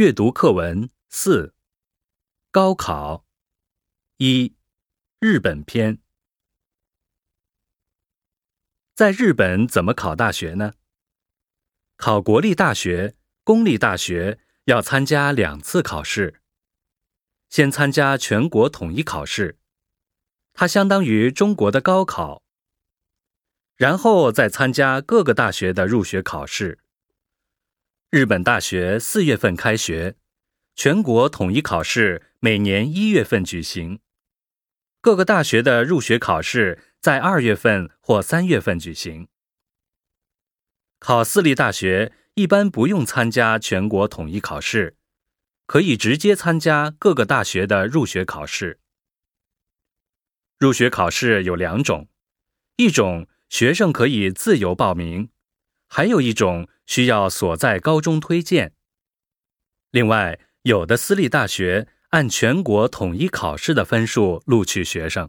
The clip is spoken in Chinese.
阅读课文四：高考一日本篇。在日本怎么考大学呢？考国立大学、公立大学要参加两次考试。先参加全国统一考试，它相当于中国的高考。然后再参加各个大学的入学考试。日本大学四月份开学，全国统一考试每年一月份举行，各个大学的入学考试在二月份或三月份举行。考私立大学一般不用参加全国统一考试，可以直接参加各个大学的入学考试。入学考试有两种，一种学生可以自由报名。还有一种需要所在高中推荐。另外，有的私立大学按全国统一考试的分数录取学生。